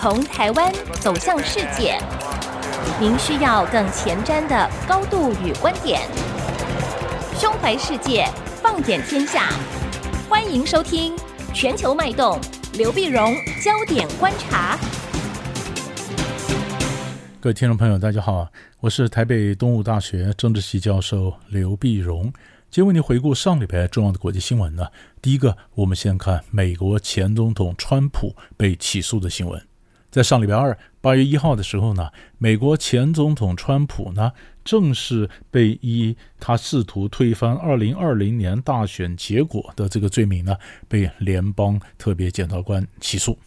从台湾走向世界，您需要更前瞻的高度与观点。胸怀世界，放眼天下，欢迎收听《全球脉动》，刘碧荣焦点观察。各位听众朋友，大家好，我是台北东吴大学政治系教授刘碧荣。今天为您回顾上礼拜重要的国际新闻呢。第一个，我们先看美国前总统川普被起诉的新闻。在上礼拜二，八月一号的时候呢，美国前总统川普呢，正式被以他试图推翻二零二零年大选结果的这个罪名呢，被联邦特别检察官起诉。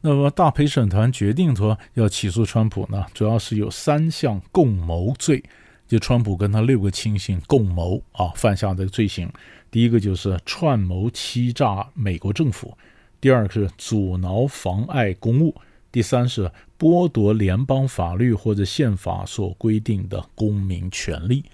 那么大陪审团决定说要起诉川普呢，主要是有三项共谋罪。就川普跟他六个亲信共谋啊，犯下的罪行。第一个就是串谋欺诈美国政府，第二个是阻挠妨碍公务，第三是剥夺联邦法律或者宪法所规定的公民权利。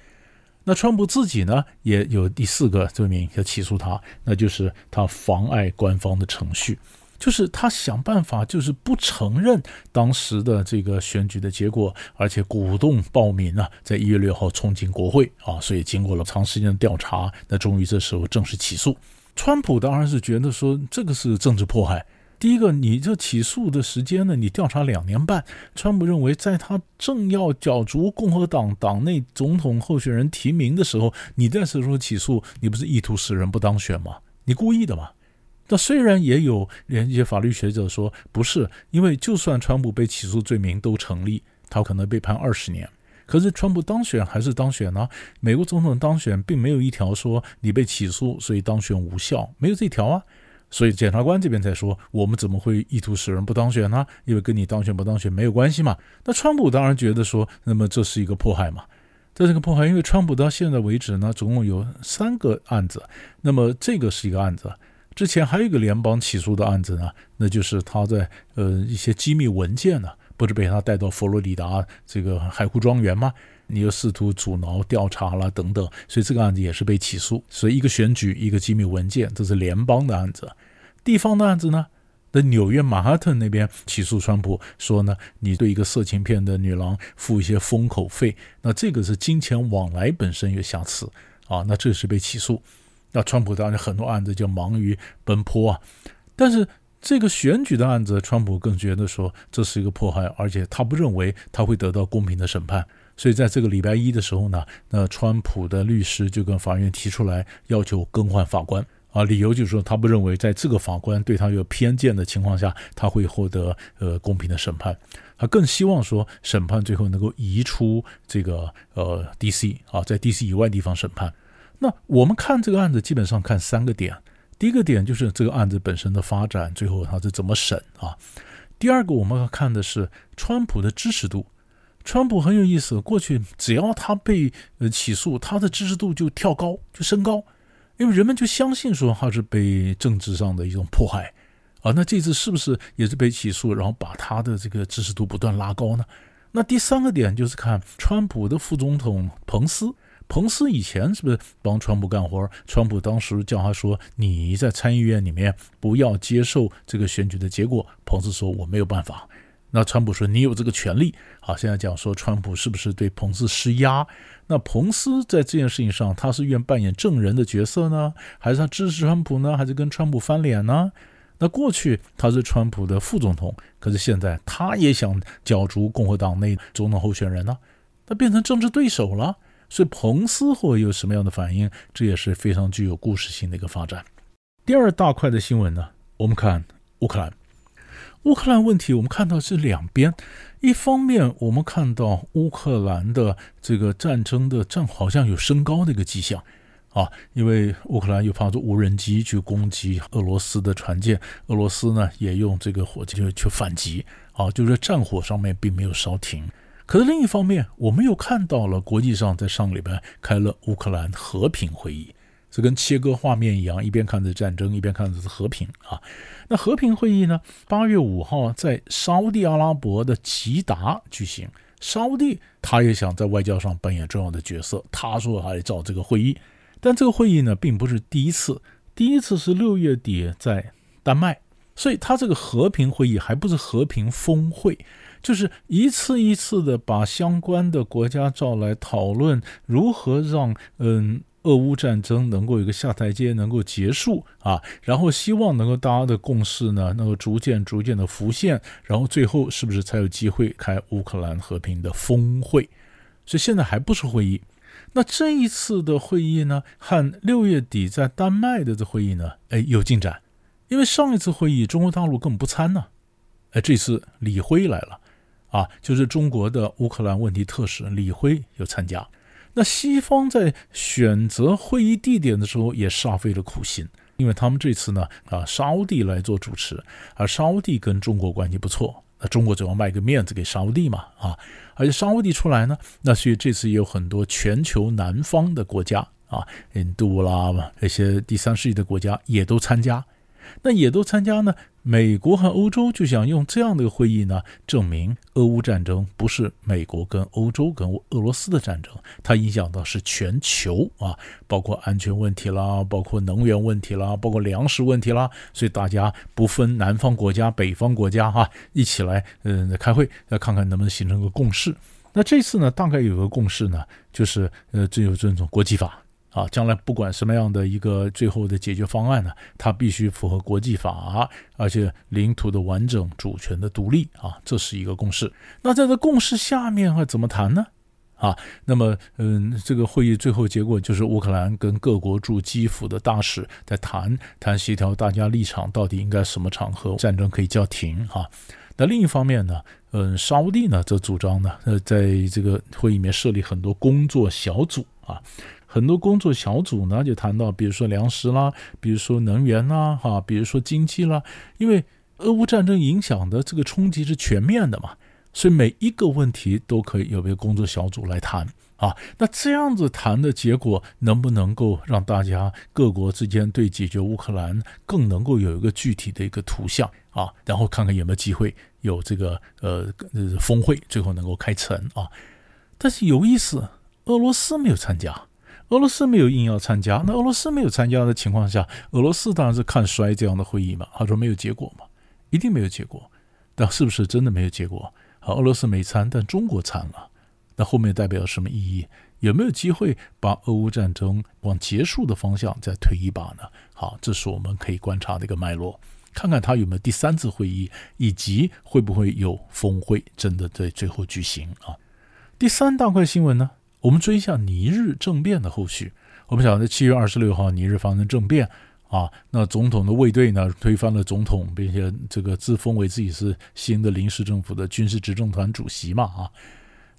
那川普自己呢，也有第四个罪名要起诉他，那就是他妨碍官方的程序。就是他想办法，就是不承认当时的这个选举的结果，而且鼓动暴民呢，在一月六号冲进国会啊！所以经过了长时间的调查，那终于这时候正式起诉。川普当然是觉得说这个是政治迫害。第一个，你这起诉的时间呢，你调查两年半。川普认为，在他正要角逐共和党党内总统候选人提名的时候，你这时候起诉，你不是意图使人不当选吗？你故意的吗？那虽然也有连一些法律学者说不是，因为就算川普被起诉罪名都成立，他可能被判二十年。可是川普当选还是当选呢？美国总统当选并没有一条说你被起诉所以当选无效，没有这条啊。所以检察官这边才说，我们怎么会意图使人不当选呢？因为跟你当选不当选没有关系嘛。那川普当然觉得说，那么这是一个迫害嘛。这是个迫害，因为川普到现在为止呢，总共有三个案子，那么这个是一个案子。之前还有一个联邦起诉的案子呢，那就是他在呃一些机密文件呢，不是被他带到佛罗里达这个海湖庄园吗？你又试图阻挠调查了等等，所以这个案子也是被起诉。所以一个选举，一个机密文件，这是联邦的案子。地方的案子呢，在纽约曼哈顿那边起诉川普，说呢你对一个色情片的女郎付一些封口费，那这个是金钱往来本身有瑕疵啊，那这是被起诉。那川普当然很多案子就忙于奔波啊，但是这个选举的案子，川普更觉得说这是一个迫害，而且他不认为他会得到公平的审判，所以在这个礼拜一的时候呢，那川普的律师就跟法院提出来要求更换法官啊，理由就是说他不认为在这个法官对他有偏见的情况下，他会获得呃公平的审判，他更希望说审判最后能够移出这个呃 D.C. 啊，在 D.C. 以外地方审判。那我们看这个案子，基本上看三个点。第一个点就是这个案子本身的发展，最后他是怎么审啊？第二个我们要看的是川普的支持度。川普很有意思，过去只要他被呃起诉，他的支持度就跳高，就升高，因为人们就相信说他是被政治上的一种迫害啊。那这次是不是也是被起诉，然后把他的这个支持度不断拉高呢？那第三个点就是看川普的副总统彭斯。彭斯以前是不是帮川普干活？川普当时叫他说：“你在参议院里面不要接受这个选举的结果。”彭斯说：“我没有办法。”那川普说：“你有这个权利。”好，现在讲说川普是不是对彭斯施压？那彭斯在这件事情上，他是愿扮演证人的角色呢，还是他支持川普呢，还是跟川普翻脸呢？那过去他是川普的副总统，可是现在他也想角逐共和党内总统候选人呢，他变成政治对手了。所以彭斯会有什么样的反应？这也是非常具有故事性的一个发展。第二大块的新闻呢，我们看乌克兰。乌克兰问题，我们看到是两边。一方面，我们看到乌克兰的这个战争的战好像有升高的一个迹象啊，因为乌克兰又派出无人机去攻击俄罗斯的船舰，俄罗斯呢也用这个火箭去反击啊，就是战火上面并没有稍停。可是另一方面，我们又看到了国际上在上礼拜开了乌克兰和平会议，这跟切割画面一样，一边看着战争，一边看着和平啊。那和平会议呢？八月五号在沙地阿拉伯的吉达举行，沙地他也想在外交上扮演重要的角色，他说他来找这个会议，但这个会议呢，并不是第一次，第一次是六月底在丹麦。所以他这个和平会议还不是和平峰会，就是一次一次的把相关的国家召来讨论如何让嗯。俄乌战争能够有个下台阶，能够结束啊，然后希望能够大家的共识呢，能够逐渐逐渐的浮现，然后最后是不是才有机会开乌克兰和平的峰会？所以现在还不是会议。那这一次的会议呢，和六月底在丹麦的这会议呢，哎，有进展。因为上一次会议中国大陆根本不参呢，哎，这次李辉来了，啊，就是中国的乌克兰问题特使李辉有参加。那西方在选择会议地点的时候也煞费了苦心，因为他们这次呢，啊，沙地来做主持，而沙地跟中国关系不错，那中国总要卖个面子给沙地嘛，啊，而且沙地出来呢，那所以这次也有很多全球南方的国家啊，印度啦，那些第三世界的国家也都参加。那也都参加呢？美国和欧洲就想用这样的一个会议呢，证明俄乌战争不是美国跟欧洲跟俄罗斯的战争，它影响到是全球啊，包括安全问题啦，包括能源问题啦，包括粮食问题啦，所以大家不分南方国家、北方国家哈，一起来嗯开会，来看看能不能形成个共识。那这次呢，大概有个共识呢，就是呃，只有尊重国际法。啊，将来不管什么样的一个最后的解决方案呢，它必须符合国际法，而且领土的完整、主权的独立啊，这是一个共识。那在这共识下面啊，怎么谈呢？啊，那么嗯，这个会议最后结果就是乌克兰跟各国驻基辅的大使在谈谈协调，大家立场到底应该什么场合战争可以叫停啊？那另一方面呢，嗯，沙乌地呢则主张呢，呃，在这个会议里面设立很多工作小组啊。很多工作小组呢，就谈到，比如说粮食啦，比如说能源啦，哈，比如说经济啦，因为俄乌战争影响的这个冲击是全面的嘛，所以每一个问题都可以有一个工作小组来谈啊。那这样子谈的结果，能不能够让大家各国之间对解决乌克兰更能够有一个具体的一个图像啊？然后看看有没有机会有这个呃峰会最后能够开成啊？但是有意思，俄罗斯没有参加。俄罗斯没有硬要参加，那俄罗斯没有参加的情况下，俄罗斯当然是看衰这样的会议嘛。他说没有结果嘛，一定没有结果。但是不是真的没有结果？好，俄罗斯没参，但中国参了。那后面代表什么意义？有没有机会把俄乌战争往结束的方向再推一把呢？好，这是我们可以观察的一个脉络，看看他有没有第三次会议，以及会不会有峰会真的在最后举行啊？第三大块新闻呢？我们追一下尼日政变的后续。我们晓得七月二十六号尼日发生政变啊，那总统的卫队呢推翻了总统，并且这个自封为自己是新的临时政府的军事执政团主席嘛啊。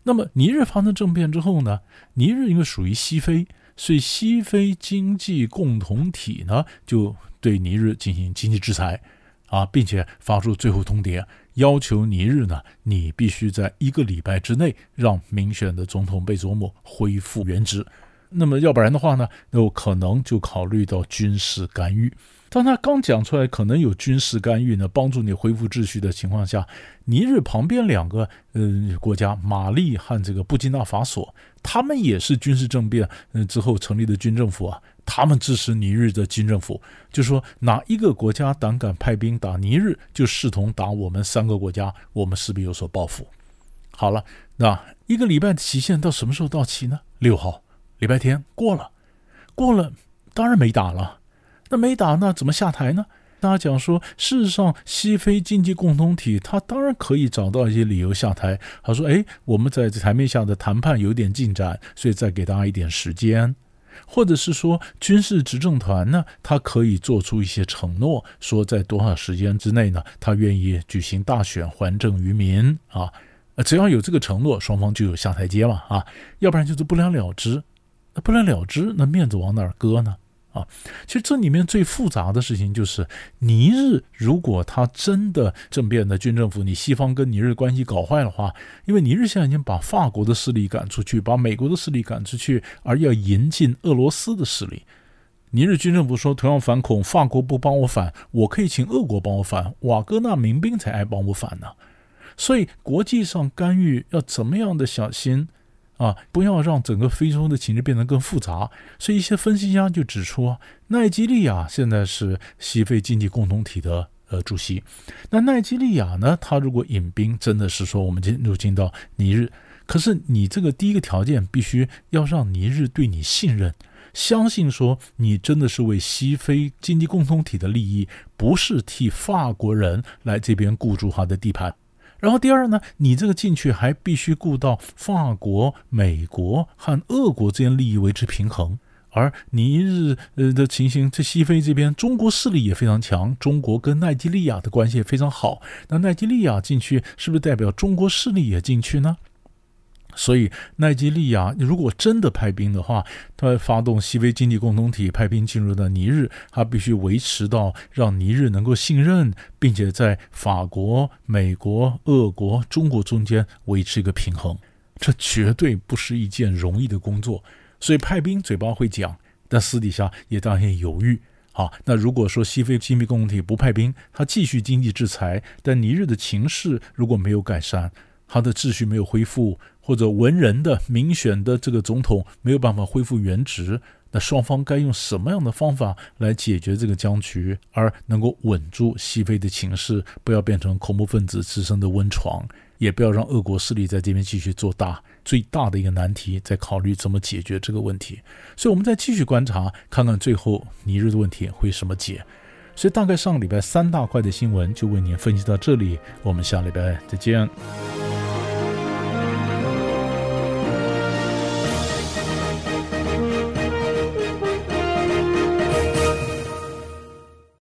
那么尼日发生政变之后呢，尼日因为属于西非，所以西非经济共同体呢就对尼日进行经济制裁啊，并且发出最后通牒。要求尼日呢，你必须在一个礼拜之内让民选的总统贝佐姆恢复原职。那么要不然的话呢，那可能就考虑到军事干预。当他刚讲出来可能有军事干预呢，帮助你恢复秩序的情况下，尼日旁边两个呃国家，马利和这个布基纳法索，他们也是军事政变嗯之后成立的军政府啊。他们支持尼日的军政府，就说哪一个国家胆敢派兵打尼日，就视同打我们三个国家，我们势必有所报复。好了，那一个礼拜的期限到什么时候到期呢？六号，礼拜天过了，过了，当然没打了。那没打，那怎么下台呢？大家讲说，事实上，西非经济共同体他当然可以找到一些理由下台。他说：“哎，我们在台面下的谈判有点进展，所以再给大家一点时间。”或者是说，军事执政团呢，他可以做出一些承诺，说在多少时间之内呢，他愿意举行大选还政于民啊。只要有这个承诺，双方就有下台阶嘛啊，要不然就是不了了之。那不了了之，那面子往哪搁呢？啊，其实这里面最复杂的事情就是，尼日如果他真的政变的军政府，你西方跟尼日关系搞坏的话，因为尼日现在已经把法国的势力赶出去，把美国的势力赶出去，而要引进俄罗斯的势力。尼日军政府说，同样反恐，法国不帮我反，我可以请俄国帮我反，瓦格纳民兵才爱帮我反呢。所以国际上干预要怎么样的小心？啊，不要让整个非洲的情势变得更复杂。所以一些分析家就指出，奈及利亚现在是西非经济共同体的呃主席。那奈基利亚呢？他如果引兵，真的是说我们进入进到尼日，可是你这个第一个条件必须要让尼日对你信任，相信说你真的是为西非经济共同体的利益，不是替法国人来这边固住他的地盘。然后第二呢，你这个进去还必须顾到法国、美国和俄国之间利益维持平衡。而尼日呃的情形，这西非这边，中国势力也非常强，中国跟奈及利亚的关系也非常好。那奈及利亚进去，是不是代表中国势力也进去呢？所以奈及利亚如果真的派兵的话，他发动西非经济共同体派兵进入到尼日，他必须维持到让尼日能够信任，并且在法国、美国、俄国、中国中间维持一个平衡，这绝对不是一件容易的工作。所以派兵嘴巴会讲，但私底下也当然犹豫。好，那如果说西非经济共同体不派兵，他继续经济制裁，但尼日的情势如果没有改善，他的秩序没有恢复，或者文人的民选的这个总统没有办法恢复原职，那双方该用什么样的方法来解决这个僵局，而能够稳住西非的情势，不要变成恐怖分子滋生的温床？也不要让俄国势力在这边继续做大，最大的一个难题在考虑怎么解决这个问题。所以，我们再继续观察，看看最后尼日的问题会什么解。所以，大概上个礼拜三大块的新闻就为您分析到这里，我们下礼拜再见。